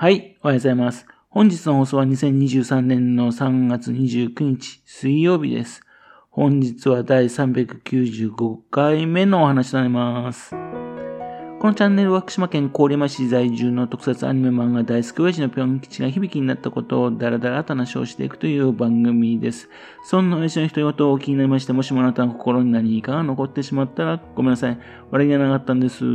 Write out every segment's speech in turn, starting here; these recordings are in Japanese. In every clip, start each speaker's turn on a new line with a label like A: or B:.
A: はい、おはようございます。本日の放送は2023年の3月29日水曜日です。本日は第395回目のお話となります。このチャンネルは福島県郡山市在住の特撮アニメ漫画大好き親父のぴょん吉が響きになったことをダラダラと話をしていくという番組です。そんな親父の独り言を気になりまして、もしもあなたの心に何かが残ってしまったらごめんなさい。悪気がなかったんです。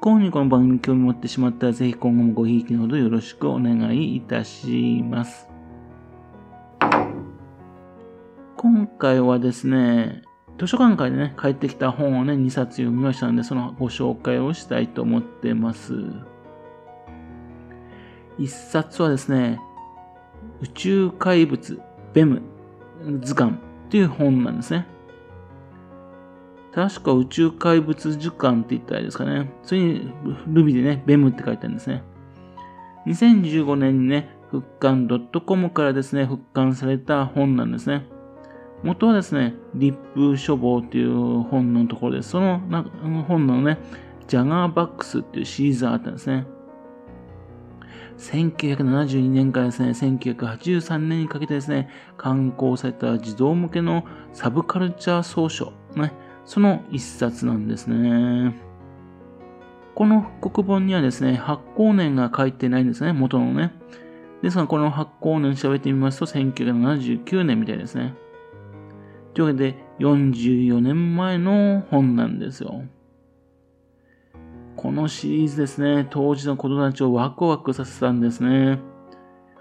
A: 不幸にこの番組に興味持ってしまったら、ぜひ今後もごひいきのほどよろしくお願いいたします。今回はですね、図書館からね、帰ってきた本をね、2冊読みましたので、そのご紹介をしたいと思ってます。1冊はですね、宇宙怪物ベム図鑑っていう本なんですね。確か宇宙怪物図鑑って言ったらいいですかね。それにルビでね、ベムって書いてあるんですね。2015年にね、復刊 .com からですね、復刊された本なんですね。元はですね、立風書房っていう本のところです。そのな本のね、ジャガーバックスっていうシリーズがあったんですね。1972年からですね、1983年にかけてですね、刊行された児童向けのサブカルチャー総書、ね、その一冊なんですね。この復刻本にはですね、発行年が書いてないんですね、元のね。ですが、この発行年調べてみますと、1979年みたいですね。というわけで、44年前の本なんですよ。このシリーズですね、当時の子供たちをワクワクさせたんですね。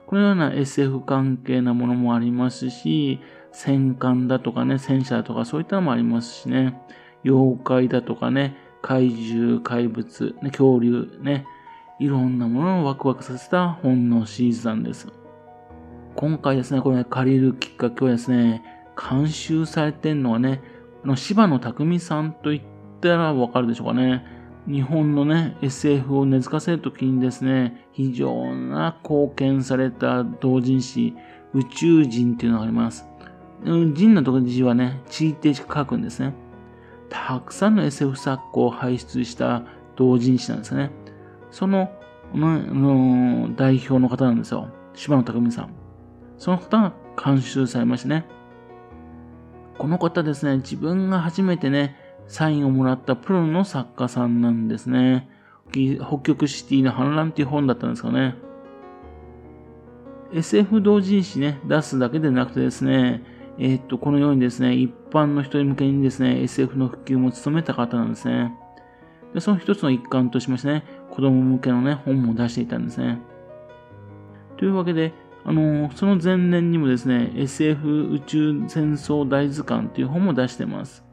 A: このような SF 関係なものもありますし、戦艦だとかね、戦車だとかそういったのもありますしね、妖怪だとかね、怪獣、怪物、ね、恐竜ね、いろんなものをワクワクさせた本のシリーズなんです。今回ですね、これ、ね、借りるきっかけはですね、監修されてるのはね、あの柴野匠さんと言ったらわかるでしょうかね。日本のね、SF を根付かせるときにですね、非常な貢献された同人誌、宇宙人っていうのがあります。人のところ字はね、地位って書くんですね。たくさんの SF 作家を輩出した同人誌なんですね。その、の代表の方なんですよ。柴野匠さん。その方が監修されましてね。この方ですね、自分が初めてね、サインをもらったプロの作家さんなんですね。北極シティの反乱っていう本だったんですかね。SF 同人誌ね、出すだけでなくてですね、えー、っと、このようにですね、一般の人向けにですね、SF の普及も務めた方なんですね。で、その一つの一環としましてね、子供向けのね、本も出していたんですね。というわけで、あのー、その前年にもですね、SF 宇宙戦争大図鑑という本も出してます。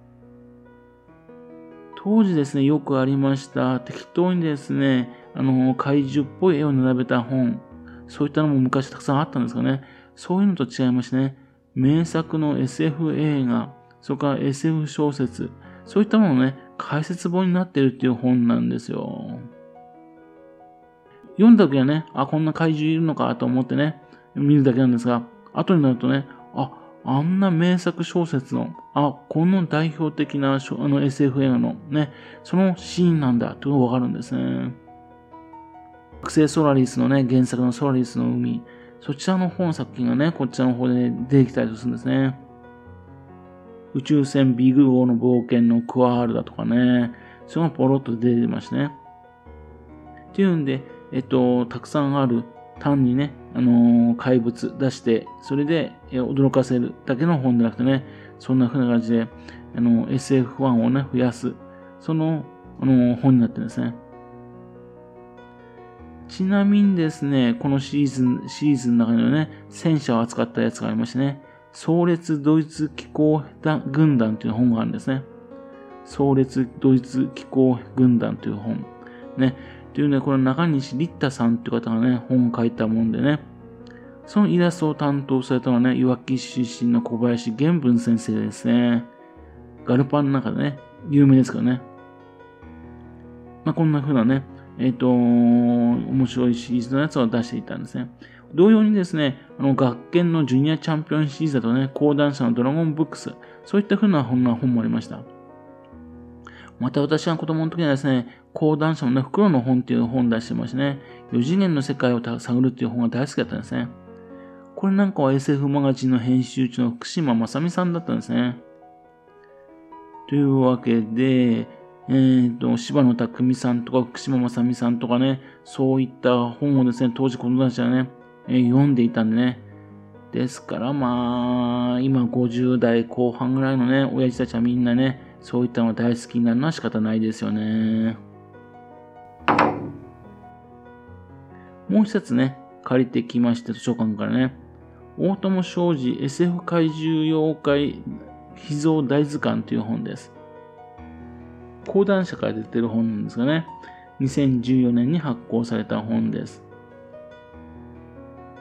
A: 当時ですね、よくありました、適当にですね、あのー、怪獣っぽい絵を並べた本、そういったのも昔たくさんあったんですがね、そういうのと違いましてね、名作の SF 映画、それから SF 小説、そういったもののね、解説本になってるっていう本なんですよ。読んだ時はね、あ、こんな怪獣いるのかと思ってね、見るだけなんですが、後になるとね、あ、あんな名作小説の、あ、この代表的なあの SF 映画のね、そのシーンなんだというのがわかるんですね。惑星ソラリスのね、原作のソラリスの海、そちらの本作品がね、こちらの方で出てきたりするんですね。宇宙船ビグ号の冒険のクワールだとかね、それがポロッと出てましてね。っていうんで、えっと、たくさんある、単にね、あのー、怪物出して、それで驚かせるだけの本じゃなくてね、そんな風な感じで、あの、SF ファンをね、増やす、その、あのー、本になってるんですね。ちなみにですね、このシリーズン、シリーズの中にはね、戦車を扱ったやつがありましてね、総列ドイツ機構軍団という本があるんですね。総列ドイツ機構軍団という本。ね。というね、これ中西立太さんという方がね、本を書いたもんでね、そのイラストを担当されたのはね、いわき市出身の小林玄文先生ですね。ガルパンの中でね、有名ですからね。まあ、こんな風なね、えっ、ー、と、面白いシリーズのやつを出していたんですね。同様にですね、あの、学研のジュニアチャンピオンシリーズだとね、講談社のドラゴンブックス、そういった風な本な本もありました。また私は子供の時にはですね、講談社のね、袋の本っていう本を出してましてね、4次元の世界を探るっていう本が大好きだったんですね。これなんかは SF マガジンの編集長の福島正美さんだったんですね。というわけで、え、ー、と、柴野匠さんとか福島正美さんとかね、そういった本をですね、当時子供たちはね、えー、読んでいたんでね。ですからまあ、今50代後半ぐらいのね、親父たちはみんなね、そういったのが大好きになるのは仕方ないですよね。もう一つね、借りてきまして、図書館からね、大友商事 SF 怪獣妖怪秘蔵大図鑑という本です。講談社から出てる本なんですがね、2014年に発行された本です。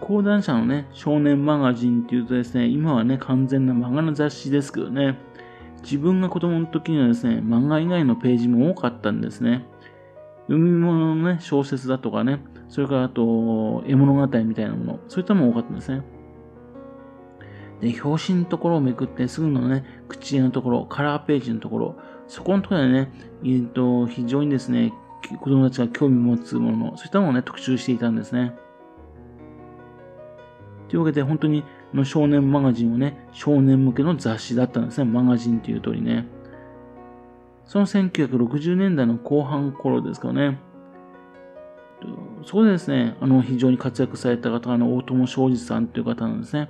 A: 講談社のね、少年マガジンっていうとですね、今はね、完全な漫画の雑誌ですけどね、自分が子供の時にはですね、漫画以外のページも多かったんですね。読み物のね、小説だとかね、それからあと、絵物語みたいなもの、そういったものも多かったんですね。で、表紙のところをめくってすぐのね、口絵のところ、カラーページのところ、そこのところでね、えっ、と、非常にですね、子供たちが興味持つもの、そういったものをね、特集していたんですね。というわけで、本当にの少年マガジンをね、少年向けの雑誌だったんですね。マガジンという通りね。その1960年代の後半頃ですかね。そこでですね、あの、非常に活躍された方が、あの、大友昌司さんという方なんですね。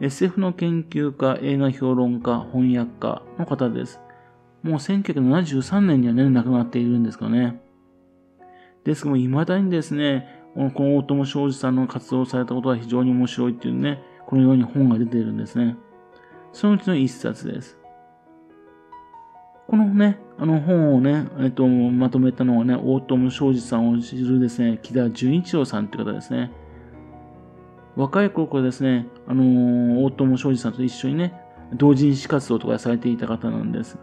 A: SF の研究家、映画評論家、翻訳家の方です。もう1973年にはね、亡くなっているんですかね。ですけども、未だにですね、この大友昌司さんの活動されたことは非常に面白いっていうね、このように本が出ているんですね。そのうちの一冊です。このね、あの本をね、えっと、まとめたのはね、大友昌司さんを知るですね、木田純一郎さんって方ですね。若い頃からですね、あのー、大友昌司さんと一緒にね、同人誌活動とかされていた方なんです。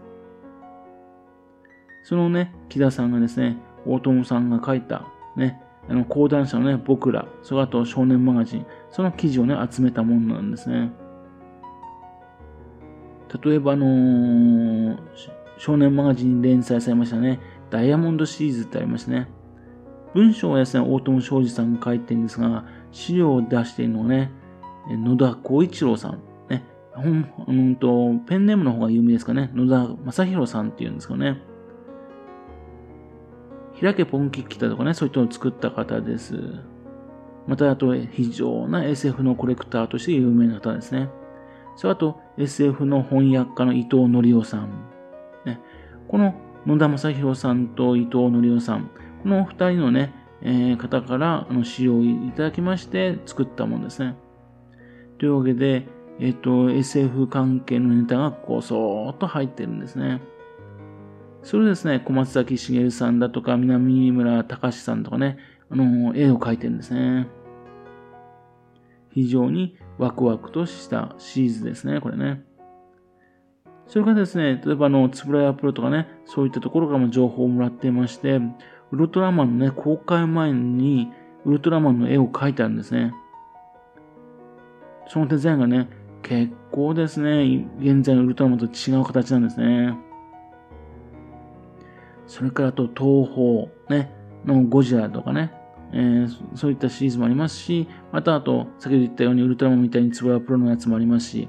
A: そのね、木田さんがですね、大友さんが書いた、ね、あの、講談社のね、僕ら、それあと少年マガジン、その記事をね、集めたものなんですね。例えば、あのー、少年マガジンに連載されましたね、ダイヤモンドシリーズってありましたね。文章はですね、大友昌司さんが書いてるんですが、資料を出しているのはね、野田光一郎さん。ね、ん、うんと、ペンネームの方が有名ですかね。野田正宏さんっていうんですかね。開けポンキッキタとかね、そういったのを作った方です。また、あと、非常な SF のコレクターとして有名な方ですね。それあと、SF の翻訳家の伊藤則夫さん。ね、この野田正宏さんと伊藤則夫さん、この二人のね、えー、方からあの使用いただきまして作ったものですね。というわけで、えっ、ー、と、SF 関係のネタがこうそーっと入ってるんですね。それですね、小松崎茂さんだとか、南村隆さんとかね、あの、絵を描いてるんですね。非常にワクワクとしたシリーズですね、これね。それからですね、例えばあの、つぶらやプロとかね、そういったところからも情報をもらっていまして、ウルトラマンのね、公開前に、ウルトラマンの絵を描いてあるんですね。そのデザインがね、結構ですね、現在のウルトラマンと違う形なんですね。それからと東宝、ね、のゴジラとかね、えー、そういったシリーズもありますし、またあと、先ほど言ったようにウルトラマンみたいにツボヤプロのやつもありますし、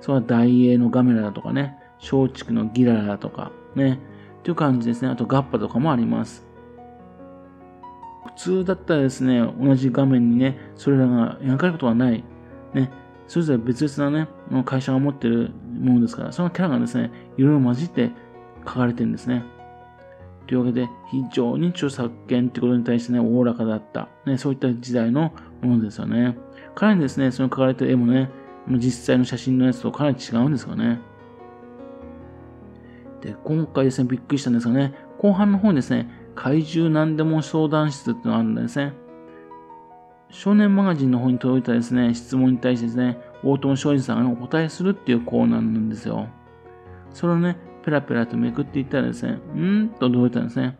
A: それは大英のガメラだとかね、松竹のギララだとか、ね、という感じですね。あとガッパとかもあります。普通だったらですね、同じ画面にね、それらが描かれることはない。ね、それぞれ別々なね、会社が持ってるものですから、そのキャラがですね、いろいろ混じって書かれてるんですね。というわけで、非常に著作権ってことに対してね、おおらかだった。ね、そういった時代のものですよね。かなりですね、その書かれてる絵もね、実際の写真のやつとかなり違うんですよね。で、今回ですね、びっくりしたんですがね、後半の方にですね、怪獣何でも相談室ってのがあるんですね。少年マガジンの方に届いたですね、質問に対してですね、大友昌司さんが、ね、お答えするっていうコーナーなんですよ。それをね、ペラペラとめくっていったらですね、ん？と驚いたんですね。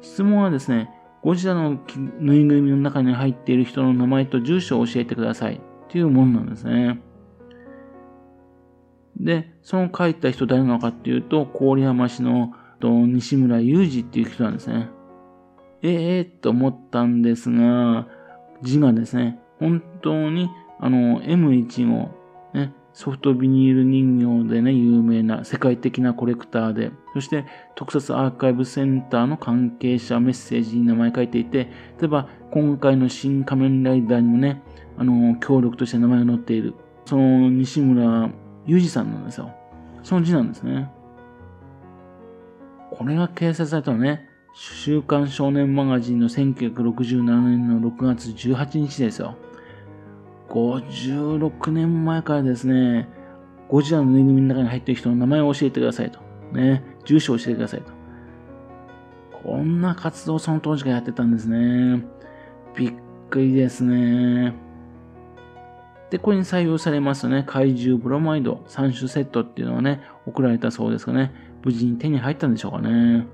A: 質問はですね、ゴジラのぬいぐるみの中に入っている人の名前と住所を教えてくださいっていうものなんですね。で、その書いた人誰なのかっていうと、郡山市の西村雄二っていう人なんですね。ええー、と思ったんですが、字がですね、本当にあの M1 の、ね、ソフトビニール人形でね、有名な世界的なコレクターで、そして特撮アーカイブセンターの関係者メッセージに名前書いていて、例えば今回の新仮面ライダーにもね、あの、協力として名前が載っている、その西村裕二さんなんですよ。その字なんですね。これが掲載されたのね、週刊少年マガジンの1967年の6月18日ですよ。56年前からですね、ゴジラのぬいぐるみの中に入っている人の名前を教えてくださいと。ね、住所を教えてくださいと。こんな活動をその当時からやってたんですね。びっくりですね。で、これに採用されますとね、怪獣ブロマイド3種セットっていうのがね、送られたそうですがね、無事に手に入ったんでしょうかね。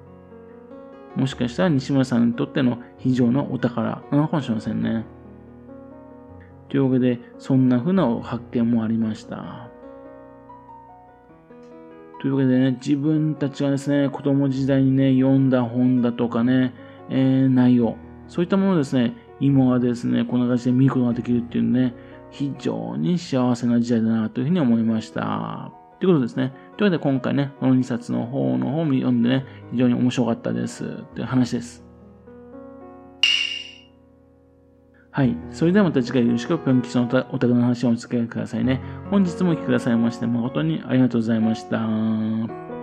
A: もしかしたら西村さんにとっての非常のお宝なのかもしれませんね。というわけで、そんな風な発見もありました。というわけでね、自分たちがですね、子供時代にね、読んだ本だとかね、えー、内容、そういったものをですね、今はですね、こんな感じで見ることができるっていうね、非常に幸せな時代だなというふうに思いました。ということですね。というわけで今回ね、この2冊の方の方を読んでね、非常に面白かったです。という話です。はい。それではまた次回よろしく、ぴょん吉のお宅の話をお付き合いくださいね。本日もお聴きくださいまして誠にありがとうございました。